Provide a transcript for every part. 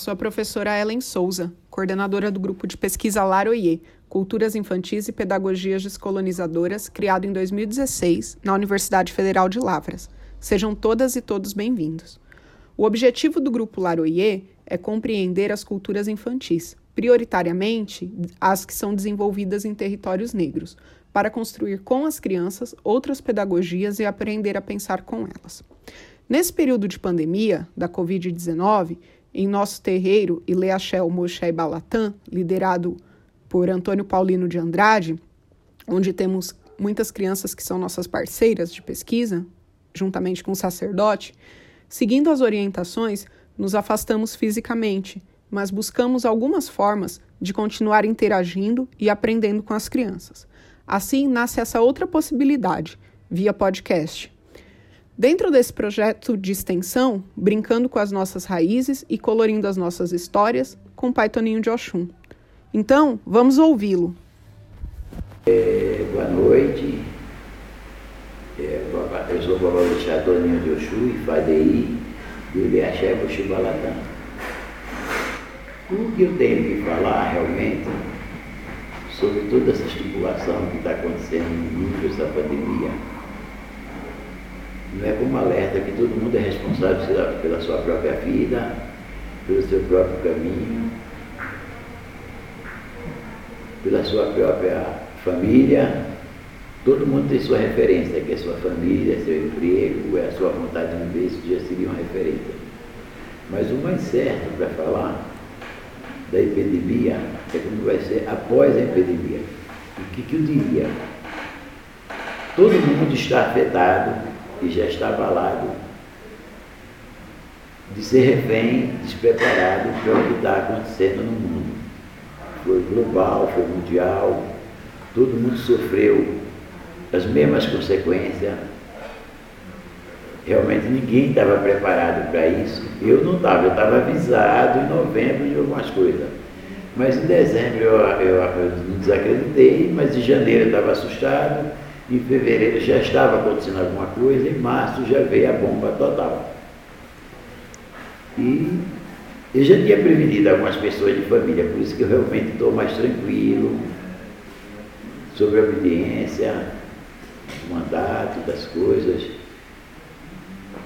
Sou a professora Ellen Souza, coordenadora do grupo de pesquisa Laroie, Culturas Infantis e Pedagogias Descolonizadoras, criado em 2016 na Universidade Federal de Lavras. Sejam todas e todos bem-vindos. O objetivo do grupo Laroie é compreender as culturas infantis, prioritariamente as que são desenvolvidas em territórios negros, para construir com as crianças outras pedagogias e aprender a pensar com elas. Nesse período de pandemia da Covid-19, em nosso terreiro Ileachel Moshe Balatã, liderado por Antônio Paulino de Andrade, onde temos muitas crianças que são nossas parceiras de pesquisa, juntamente com o sacerdote, seguindo as orientações, nos afastamos fisicamente, mas buscamos algumas formas de continuar interagindo e aprendendo com as crianças. Assim nasce essa outra possibilidade, via podcast. Dentro desse projeto de extensão, brincando com as nossas raízes e colorindo as nossas histórias com o Pai Toninho de Oxum. Então, vamos ouvi-lo. É, boa noite. É, eu sou o Babá Toninho de Oxum e Fadei do Iliaxé Buxibalatã. O que eu tenho que falar realmente sobre toda essa estipulação que está acontecendo no mundo dessa pandemia é como alerta que todo mundo é responsável pela sua própria vida, pelo seu próprio caminho, pela sua própria família. Todo mundo tem sua referência, que é sua família, seu emprego, é a sua vontade de viver, isso já seria uma referência. Mas o mais certo para falar da epidemia é como vai ser após a epidemia. O que, que eu diria? Todo mundo está afetado e já está abalado de ser refém, despreparado para o que está acontecendo no mundo. Foi global, foi mundial, todo mundo sofreu as mesmas consequências. Realmente ninguém estava preparado para isso. Eu não estava, eu estava avisado em novembro de algumas coisas. Mas em dezembro eu, eu, eu desacreditei, mas em janeiro eu estava assustado em fevereiro já estava acontecendo alguma coisa, em março já veio a bomba total. E eu já tinha prevenido algumas pessoas de família, por isso que eu realmente estou mais tranquilo sobre a obediência, o mandato, das coisas,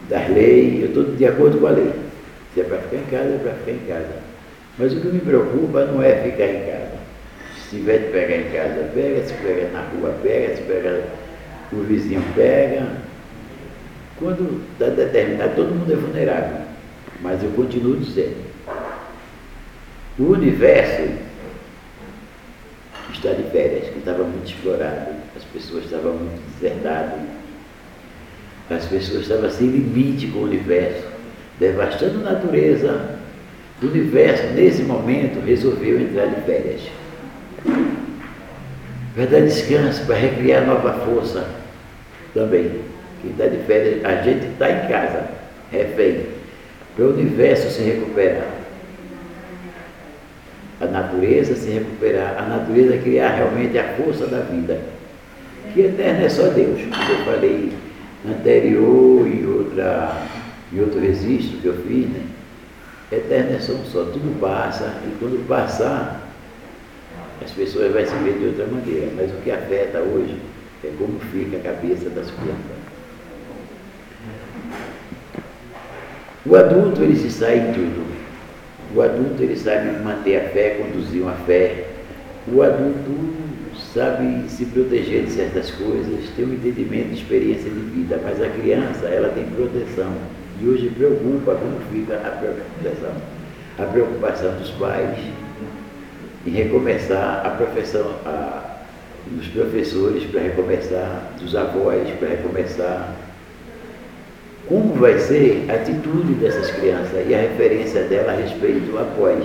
das leis, eu estou de acordo com a lei. Se é para ficar em casa, é para ficar em casa. Mas o que me preocupa não é ficar em casa. Se tiver de pegar em casa, pega, se pega na rua, pega, se pega o vizinho pega. Quando está determinado, todo mundo é vulnerável. Mas eu continuo dizendo, o universo está de férias, que estava muito explorado, as pessoas estavam muito desertadas, as pessoas estavam sem limite com o universo, devastando a natureza. O universo, nesse momento, resolveu entrar de férias para dar descanso, para recriar nova força também. Quem está de férias, a gente está em casa, refém, para o universo se recuperar. A natureza se recuperar, a natureza criar realmente a força da vida. Que eterno é só Deus, como eu falei anterior e outra, em outro registro que eu fiz, né? Eterno é só um só, tudo passa, e quando passar, as pessoas vão se ver de outra maneira. Mas o que afeta hoje é como fica a cabeça das crianças. O adulto, ele se sai em tudo. O adulto, ele sabe manter a fé, conduzir uma fé. O adulto sabe se proteger de certas coisas, tem um entendimento experiência de vida, mas a criança, ela tem proteção. E hoje preocupa como fica a proteção. A preocupação dos pais, e recomeçar a profissão, a, dos professores para recomeçar, dos avós para recomeçar. Como vai ser a atitude dessas crianças e a referência dela a respeito após?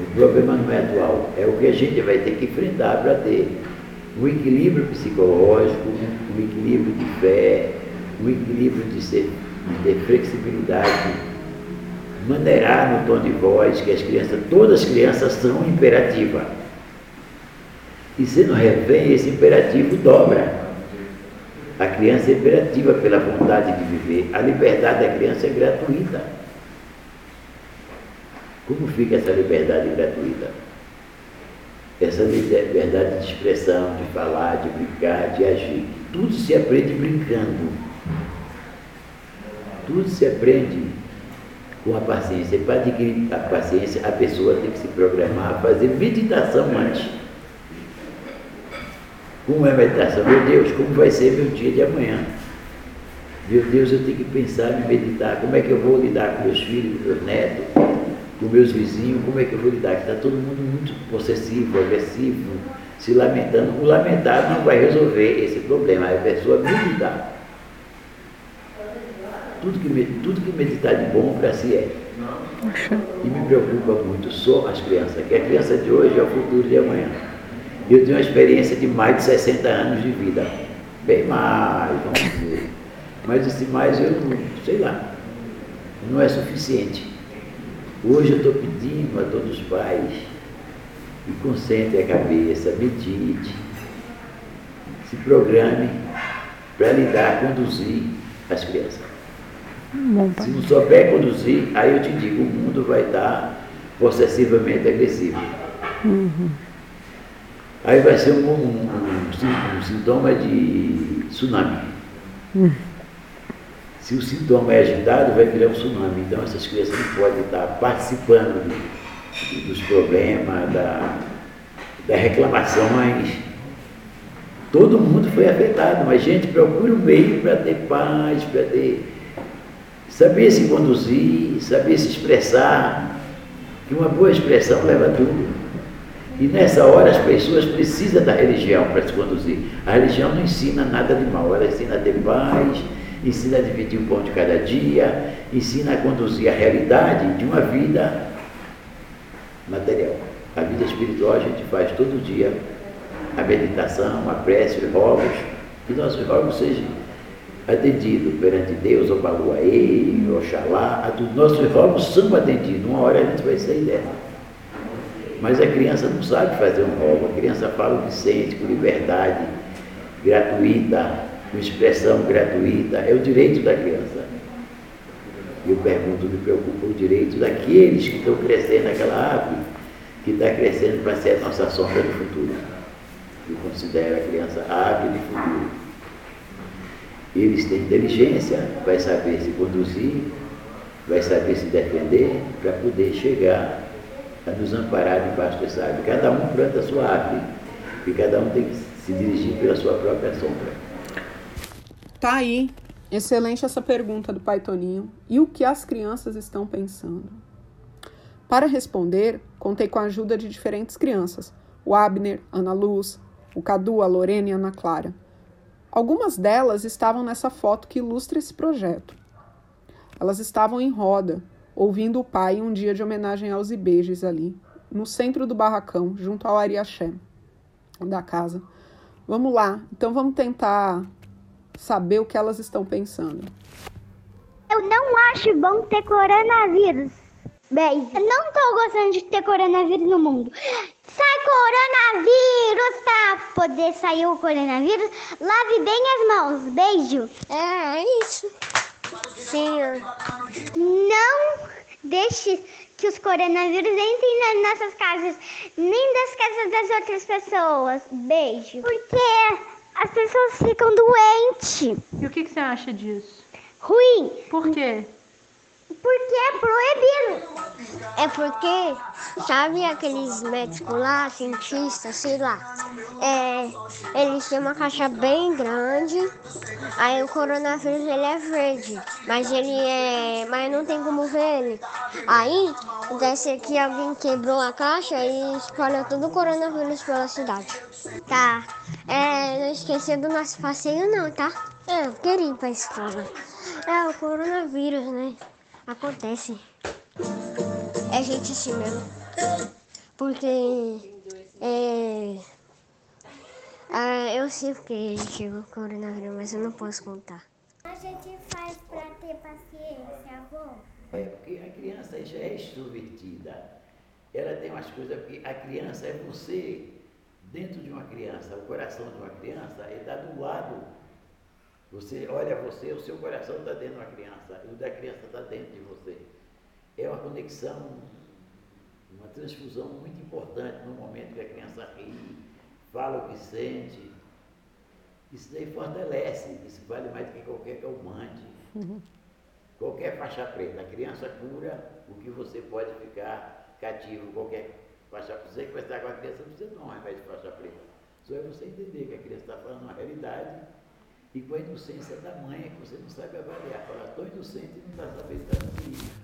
O problema não é atual, é o que a gente vai ter que enfrentar para ter um equilíbrio psicológico, um equilíbrio de fé, um equilíbrio de, ser, de flexibilidade maneirar no tom de voz que as crianças, todas as crianças são imperativas. E sendo refém, esse imperativo dobra. A criança é imperativa pela vontade de viver. A liberdade da criança é gratuita. Como fica essa liberdade gratuita? Essa liberdade de expressão, de falar, de brincar, de agir. Tudo se aprende brincando. Tudo se aprende com a paciência. Para adquirir a paciência, a pessoa tem que se programar a fazer meditação antes. Como é a meditação? Meu Deus, como vai ser meu dia de amanhã? Meu Deus, eu tenho que pensar e meditar. Como é que eu vou lidar com meus filhos, com meus netos, com meus vizinhos? Como é que eu vou lidar? Está todo mundo muito possessivo, agressivo, se lamentando. O lamentar não vai resolver esse problema. A pessoa meditar. Tudo que, tudo que meditar de bom para si é. E me preocupa muito só as crianças, que a criança de hoje é o futuro de amanhã. Eu tenho uma experiência de mais de 60 anos de vida. Bem mais, vamos dizer. Mas esse mais eu não, sei lá, não é suficiente. Hoje eu estou pedindo a todos os pais que concentrem a cabeça, medite, se programe para lidar, conduzir as crianças. Bom, se não souber conduzir, aí eu te digo, o mundo vai estar possessivamente agressivo. Uhum. Aí vai ser um, um, um, um sintoma de tsunami. Uhum. Se o sintoma é agitado, vai virar um tsunami. Então essas crianças não podem estar participando dos problemas, da, das reclamações. Todo mundo foi afetado, mas gente, procura um meio para ter paz, para ter. Saber se conduzir, saber se expressar. Que uma boa expressão leva tudo. E nessa hora as pessoas precisam da religião para se conduzir. A religião não ensina nada de mal, ela ensina a ter paz ensina a dividir o pão de cada dia, ensina a conduzir a realidade de uma vida material. A vida espiritual a gente faz todo dia a meditação, a prece, os rogos, que nossos rogos sejam atendidos perante Deus, ou Baluaê, Oxalá. Nossos rogos são atendidos, uma hora a gente vai sair dela. Mas a criança não sabe fazer um rogo, a criança fala o que sente, com liberdade gratuita, com expressão gratuita, é o direito da criança. E eu pergunto, me preocupa o direito daqueles que estão crescendo naquela árvore, que está crescendo para ser a nossa sombra do futuro. Eu considero a criança árvore de futuro. Eles têm inteligência, vai saber se conduzir, vai saber se defender para poder chegar a nos amparar debaixo dessa árvore. Cada um planta a sua árvore e cada um tem que se dirigir pela sua própria sombra. Tá aí. Excelente essa pergunta do Pai Toninho. E o que as crianças estão pensando? Para responder, contei com a ajuda de diferentes crianças: o Abner, Ana Luz, o Cadu, a Lorena e a Ana Clara. Algumas delas estavam nessa foto que ilustra esse projeto. Elas estavam em roda, ouvindo o pai em um dia de homenagem aos Ibejes ali, no centro do barracão, junto ao Ariaxé da casa. Vamos lá, então vamos tentar saber o que elas estão pensando. Eu não acho bom ter coronavírus. Beijo. Eu não tô gostando de ter coronavírus no mundo. Sai coronavírus, tá? Poder sair o coronavírus, lave bem as mãos. Beijo. É, é isso. Sim. Não deixe que os coronavírus entrem nas nossas casas, nem das casas das outras pessoas. Beijo. Porque as pessoas ficam doentes. E o que, que você acha disso? Ruim. Por quê? Porque é proibido. É porque, sabe aqueles médicos lá, cientistas, sei lá, é, eles têm uma caixa bem grande, aí o coronavírus ele é verde, mas ele é. Mas não tem como ver ele. Aí desse aqui alguém quebrou a caixa e espalhou todo o coronavírus pela cidade. Tá. É, não esqueça do nosso passeio não, tá? É, eu queria ir pra escola. É o coronavírus, né? Acontece. É gente assim mesmo. Porque é, ah, eu sei porque chegou o coronavírus, mas eu não posso contar. A gente faz pra ter paciência, avô? É porque a criança já é extrovertida. Ela tem umas coisas, porque a criança é você, dentro de uma criança, o coração de uma criança, ele está do lado. Você olha você, o seu coração está dentro de uma criança, e o da criança está dentro de você. É uma conexão uma transfusão muito importante no momento que a criança ri, fala o que sente. Isso daí fortalece, isso vale mais do que qualquer calmante. Uhum. Qualquer faixa preta. A criança cura o que você pode ficar cativo, qualquer faixa preta. Você que vai com a criança, você não ao invés de faixa preta. Só é você entender que a criança está falando uma realidade com a inocência da mãe é que você não sabe avaliar. Inocente e não está sabendo.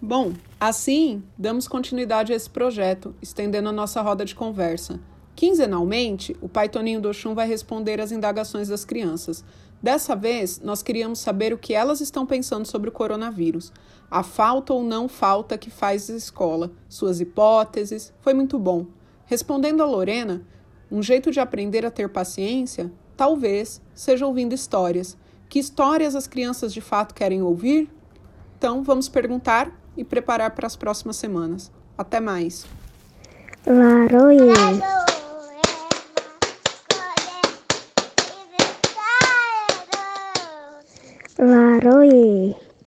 Bom, assim damos continuidade a esse projeto, estendendo a nossa roda de conversa. Quinzenalmente, o pai Toninho do Oxum vai responder às indagações das crianças. Dessa vez, nós queríamos saber o que elas estão pensando sobre o coronavírus, a falta ou não falta que faz a escola, suas hipóteses. Foi muito bom. Respondendo a Lorena, um jeito de aprender a ter paciência talvez seja ouvindo histórias. Que histórias as crianças de fato querem ouvir? Então, vamos perguntar e preparar para as próximas semanas. Até mais! Laroie. Laroie.